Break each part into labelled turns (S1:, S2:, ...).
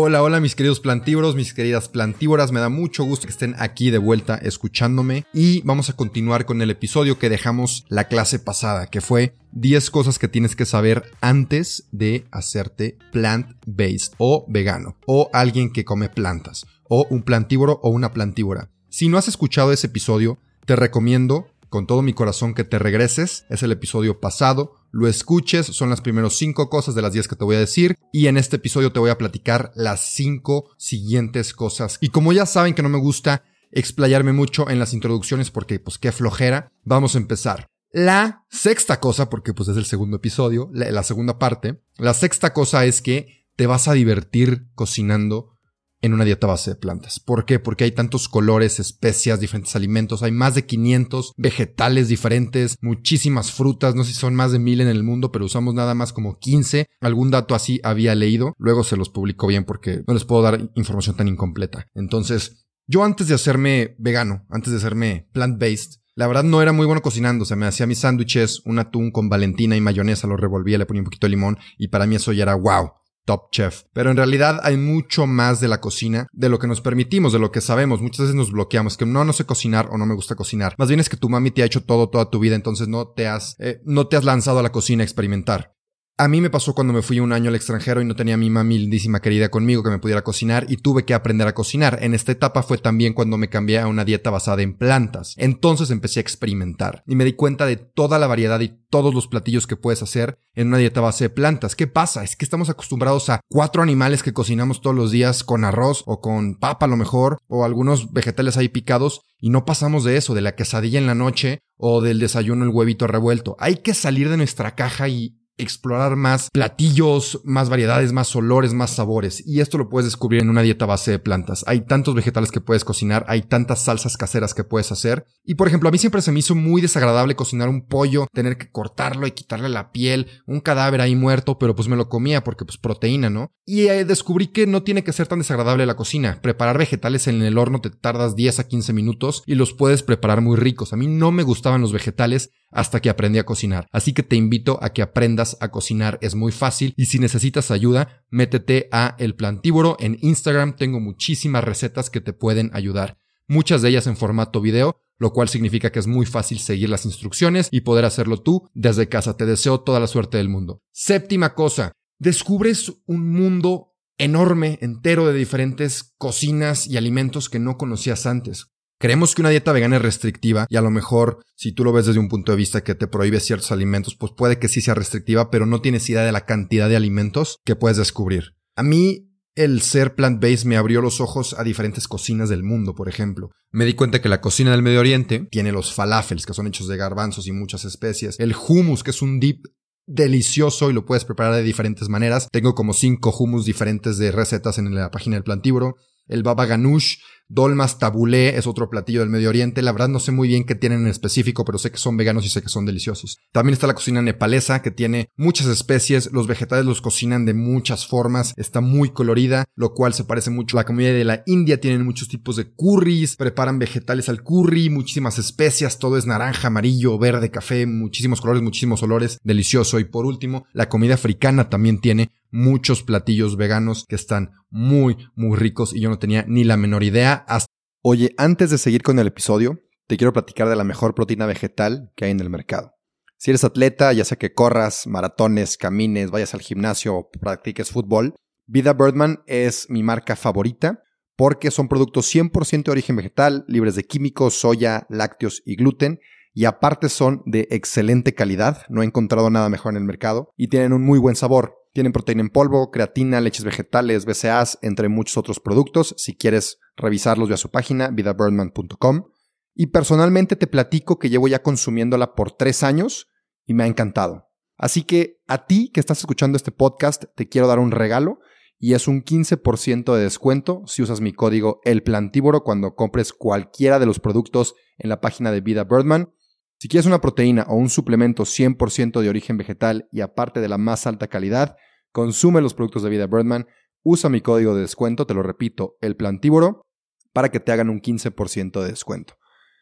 S1: Hola, hola mis queridos plantívoros, mis queridas plantívoras, me da mucho gusto que estén aquí de vuelta escuchándome y vamos a continuar con el episodio que dejamos la clase pasada, que fue 10 cosas que tienes que saber antes de hacerte plant-based o vegano o alguien que come plantas o un plantívoro o una plantívora. Si no has escuchado ese episodio, te recomiendo con todo mi corazón que te regreses. Es el episodio pasado. Lo escuches. Son las primeros cinco cosas de las 10 que te voy a decir. Y en este episodio te voy a platicar las cinco siguientes cosas. Y como ya saben que no me gusta explayarme mucho en las introducciones porque pues qué flojera, vamos a empezar. La sexta cosa, porque pues es el segundo episodio, la segunda parte, la sexta cosa es que te vas a divertir cocinando en una dieta base de plantas. ¿Por qué? Porque hay tantos colores, especias, diferentes alimentos, hay más de 500 vegetales diferentes, muchísimas frutas, no sé si son más de mil en el mundo, pero usamos nada más como 15. Algún dato así había leído, luego se los publico bien porque no les puedo dar información tan incompleta. Entonces, yo antes de hacerme vegano, antes de hacerme plant-based, la verdad no era muy bueno cocinando, o sea, me hacía mis sándwiches, un atún con valentina y mayonesa, lo revolvía, le ponía un poquito de limón y para mí eso ya era wow. Top Chef. Pero en realidad hay mucho más de la cocina, de lo que nos permitimos, de lo que sabemos. Muchas veces nos bloqueamos, que no, no sé cocinar o no me gusta cocinar. Más bien es que tu mami te ha hecho todo toda tu vida, entonces no te has, eh, no te has lanzado a la cocina a experimentar. A mí me pasó cuando me fui un año al extranjero y no tenía a mi mami lindísima querida conmigo que me pudiera cocinar y tuve que aprender a cocinar. En esta etapa fue también cuando me cambié a una dieta basada en plantas. Entonces empecé a experimentar y me di cuenta de toda la variedad y todos los platillos que puedes hacer en una dieta base de plantas. ¿Qué pasa? Es que estamos acostumbrados a cuatro animales que cocinamos todos los días con arroz o con papa a lo mejor o algunos vegetales ahí picados y no pasamos de eso, de la quesadilla en la noche o del desayuno el huevito revuelto. Hay que salir de nuestra caja y explorar más platillos, más variedades, más olores, más sabores. Y esto lo puedes descubrir en una dieta base de plantas. Hay tantos vegetales que puedes cocinar, hay tantas salsas caseras que puedes hacer. Y por ejemplo, a mí siempre se me hizo muy desagradable cocinar un pollo, tener que cortarlo y quitarle la piel, un cadáver ahí muerto, pero pues me lo comía porque pues proteína, ¿no? Y eh, descubrí que no tiene que ser tan desagradable la cocina. Preparar vegetales en el horno te tardas 10 a 15 minutos y los puedes preparar muy ricos. A mí no me gustaban los vegetales hasta que aprendí a cocinar. Así que te invito a que aprendas a cocinar. Es muy fácil y si necesitas ayuda, métete a El Plantívoro en Instagram. Tengo muchísimas recetas que te pueden ayudar. Muchas de ellas en formato video, lo cual significa que es muy fácil seguir las instrucciones y poder hacerlo tú desde casa. Te deseo toda la suerte del mundo. Séptima cosa, descubres un mundo enorme, entero de diferentes cocinas y alimentos que no conocías antes. Creemos que una dieta vegana es restrictiva y a lo mejor si tú lo ves desde un punto de vista que te prohíbe ciertos alimentos, pues puede que sí sea restrictiva, pero no tienes idea de la cantidad de alimentos que puedes descubrir. A mí el ser plant-based me abrió los ojos a diferentes cocinas del mundo, por ejemplo. Me di cuenta que la cocina del Medio Oriente tiene los falafels, que son hechos de garbanzos y muchas especies, el hummus, que es un dip delicioso y lo puedes preparar de diferentes maneras. Tengo como cinco hummus diferentes de recetas en la página del plantívoro. El baba ganoush, Dolmas tabulé es otro platillo del Medio Oriente. La verdad no sé muy bien qué tienen en específico, pero sé que son veganos y sé que son deliciosos. También está la cocina nepalesa, que tiene muchas especies. Los vegetales los cocinan de muchas formas. Está muy colorida, lo cual se parece mucho a la comida de la India. Tienen muchos tipos de curries, preparan vegetales al curry, muchísimas especias. Todo es naranja, amarillo, verde, café, muchísimos colores, muchísimos olores. Delicioso. Y por último, la comida africana también tiene muchos platillos veganos que están muy, muy ricos y yo no tenía ni la menor idea. Oye, antes de seguir con el episodio, te quiero platicar de la mejor proteína vegetal que hay en el mercado. Si eres atleta, ya sea que corras, maratones, camines, vayas al gimnasio o practiques fútbol, Vida Birdman es mi marca favorita porque son productos 100% de origen vegetal, libres de químicos, soya, lácteos y gluten, y aparte son de excelente calidad, no he encontrado nada mejor en el mercado, y tienen un muy buen sabor. Tienen proteína en polvo, creatina, leches vegetales, BCAAs, entre muchos otros productos. Si quieres revisarlos, ve a su página, vidabirdman.com. Y personalmente te platico que llevo ya consumiéndola por tres años y me ha encantado. Así que a ti que estás escuchando este podcast, te quiero dar un regalo y es un 15% de descuento si usas mi código El cuando compres cualquiera de los productos en la página de Vida Birdman. Si quieres una proteína o un suplemento 100% de origen vegetal y aparte de la más alta calidad, consume los productos de vida Birdman, usa mi código de descuento, te lo repito, el plantívoro, para que te hagan un 15% de descuento.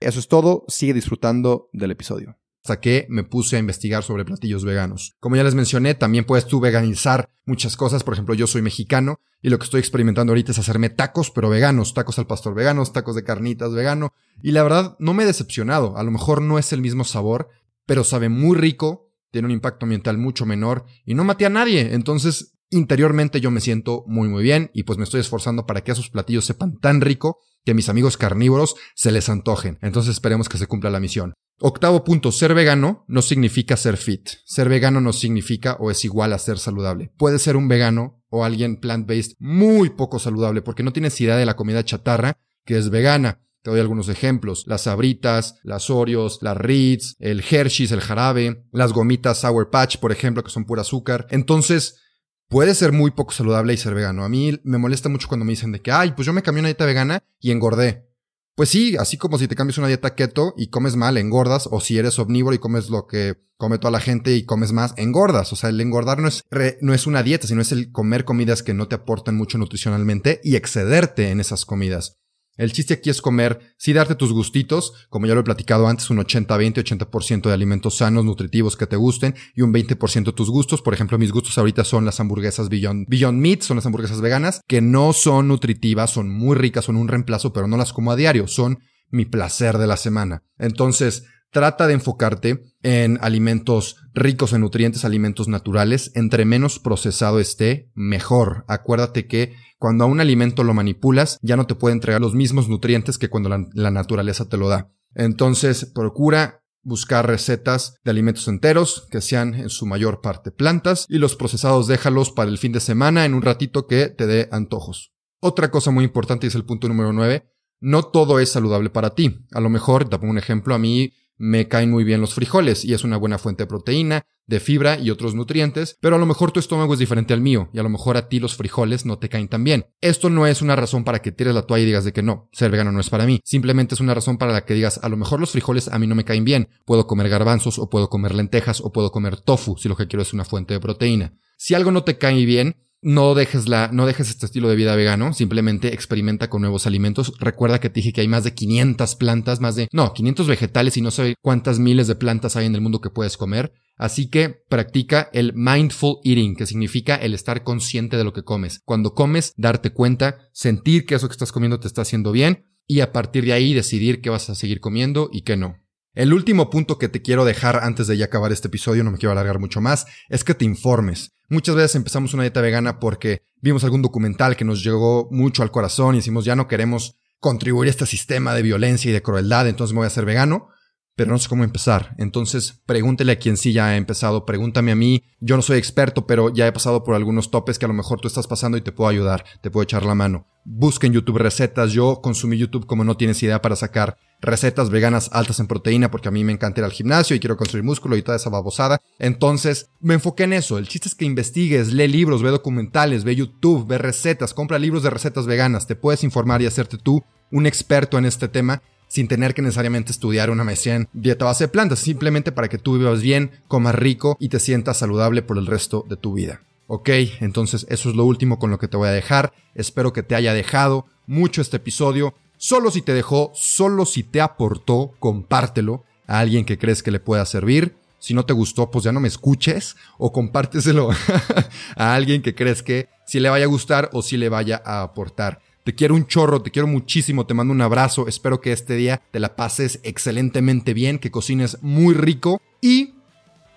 S1: Eso es todo, sigue disfrutando del episodio. Hasta que me puse a investigar sobre platillos veganos. Como ya les mencioné, también puedes tú veganizar muchas cosas. Por ejemplo, yo soy mexicano y lo que estoy experimentando ahorita es hacerme tacos, pero veganos. Tacos al pastor veganos, tacos de carnitas vegano. Y la verdad, no me he decepcionado. A lo mejor no es el mismo sabor, pero sabe muy rico tiene un impacto ambiental mucho menor y no maté a nadie. Entonces, interiormente yo me siento muy muy bien y pues me estoy esforzando para que esos platillos sepan tan rico que mis amigos carnívoros se les antojen. Entonces esperemos que se cumpla la misión. Octavo punto, ser vegano no significa ser fit. Ser vegano no significa o es igual a ser saludable. Puede ser un vegano o alguien plant-based muy poco saludable porque no tienes idea de la comida chatarra que es vegana. Te doy algunos ejemplos. Las sabritas, las Oreos, las Ritz, el Hershey's, el jarabe, las gomitas Sour Patch, por ejemplo, que son pura azúcar. Entonces, puede ser muy poco saludable y ser vegano. A mí me molesta mucho cuando me dicen de que, ay, pues yo me cambié una dieta vegana y engordé. Pues sí, así como si te cambias una dieta keto y comes mal, engordas, o si eres omnívoro y comes lo que come toda la gente y comes más, engordas. O sea, el engordar no es, no es una dieta, sino es el comer comidas que no te aportan mucho nutricionalmente y excederte en esas comidas. El chiste aquí es comer, sí darte tus gustitos, como ya lo he platicado antes, un 80-20, 80%, de alimentos sanos, nutritivos que te gusten y un 20% tus gustos. Por ejemplo, mis gustos ahorita son las hamburguesas Beyond, Beyond Meat, son las hamburguesas veganas, que no son nutritivas, son muy ricas, son un reemplazo, pero no las como a diario, son mi placer de la semana. Entonces, Trata de enfocarte en alimentos ricos en nutrientes, alimentos naturales. Entre menos procesado esté, mejor. Acuérdate que cuando a un alimento lo manipulas, ya no te puede entregar los mismos nutrientes que cuando la, naturaleza te lo da. Entonces, procura buscar recetas de alimentos enteros que sean en su mayor parte plantas y los procesados déjalos para el fin de semana en un ratito que te dé antojos. Otra cosa muy importante es el punto número 9. No todo es saludable para ti. A lo mejor, te pongo un ejemplo, a mí me caen muy bien los frijoles y es una buena fuente de proteína, de fibra y otros nutrientes, pero a lo mejor tu estómago es diferente al mío y a lo mejor a ti los frijoles no te caen tan bien. Esto no es una razón para que tires la toalla y digas de que no, ser vegano no es para mí. Simplemente es una razón para la que digas, a lo mejor los frijoles a mí no me caen bien. Puedo comer garbanzos o puedo comer lentejas o puedo comer tofu si lo que quiero es una fuente de proteína. Si algo no te cae bien, no dejes la, no dejes este estilo de vida vegano, simplemente experimenta con nuevos alimentos. Recuerda que te dije que hay más de 500 plantas, más de, no, 500 vegetales y no sé cuántas miles de plantas hay en el mundo que puedes comer. Así que practica el mindful eating, que significa el estar consciente de lo que comes. Cuando comes, darte cuenta, sentir que eso que estás comiendo te está haciendo bien y a partir de ahí decidir qué vas a seguir comiendo y qué no. El último punto que te quiero dejar antes de ya acabar este episodio, no me quiero alargar mucho más, es que te informes. Muchas veces empezamos una dieta vegana porque vimos algún documental que nos llegó mucho al corazón y decimos ya no queremos contribuir a este sistema de violencia y de crueldad, entonces me voy a hacer vegano pero no sé cómo empezar. Entonces, pregúntele a quien sí ya ha empezado, pregúntame a mí. Yo no soy experto, pero ya he pasado por algunos topes que a lo mejor tú estás pasando y te puedo ayudar, te puedo echar la mano. Busca en YouTube recetas. Yo consumí YouTube como no tienes idea para sacar recetas veganas altas en proteína porque a mí me encanta ir al gimnasio y quiero construir músculo y toda esa babosada. Entonces, me enfoqué en eso. El chiste es que investigues, lee libros, ve documentales, ve YouTube, ve recetas, compra libros de recetas veganas. Te puedes informar y hacerte tú un experto en este tema sin tener que necesariamente estudiar una maestría en dieta base de plantas, simplemente para que tú vivas bien, comas rico y te sientas saludable por el resto de tu vida. Ok, entonces eso es lo último con lo que te voy a dejar. Espero que te haya dejado mucho este episodio. Solo si te dejó, solo si te aportó, compártelo a alguien que crees que le pueda servir. Si no te gustó, pues ya no me escuches o compárteselo a alguien que crees que si le vaya a gustar o si le vaya a aportar. Te quiero un chorro, te quiero muchísimo, te mando un abrazo, espero que este día te la pases excelentemente bien, que cocines muy rico y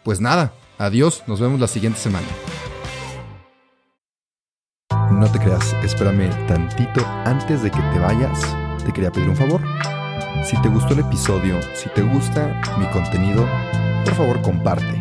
S1: pues nada, adiós, nos vemos la siguiente semana. No te creas, espérame tantito antes de que te vayas, te quería pedir un favor. Si te gustó el episodio, si te gusta mi contenido, por favor comparte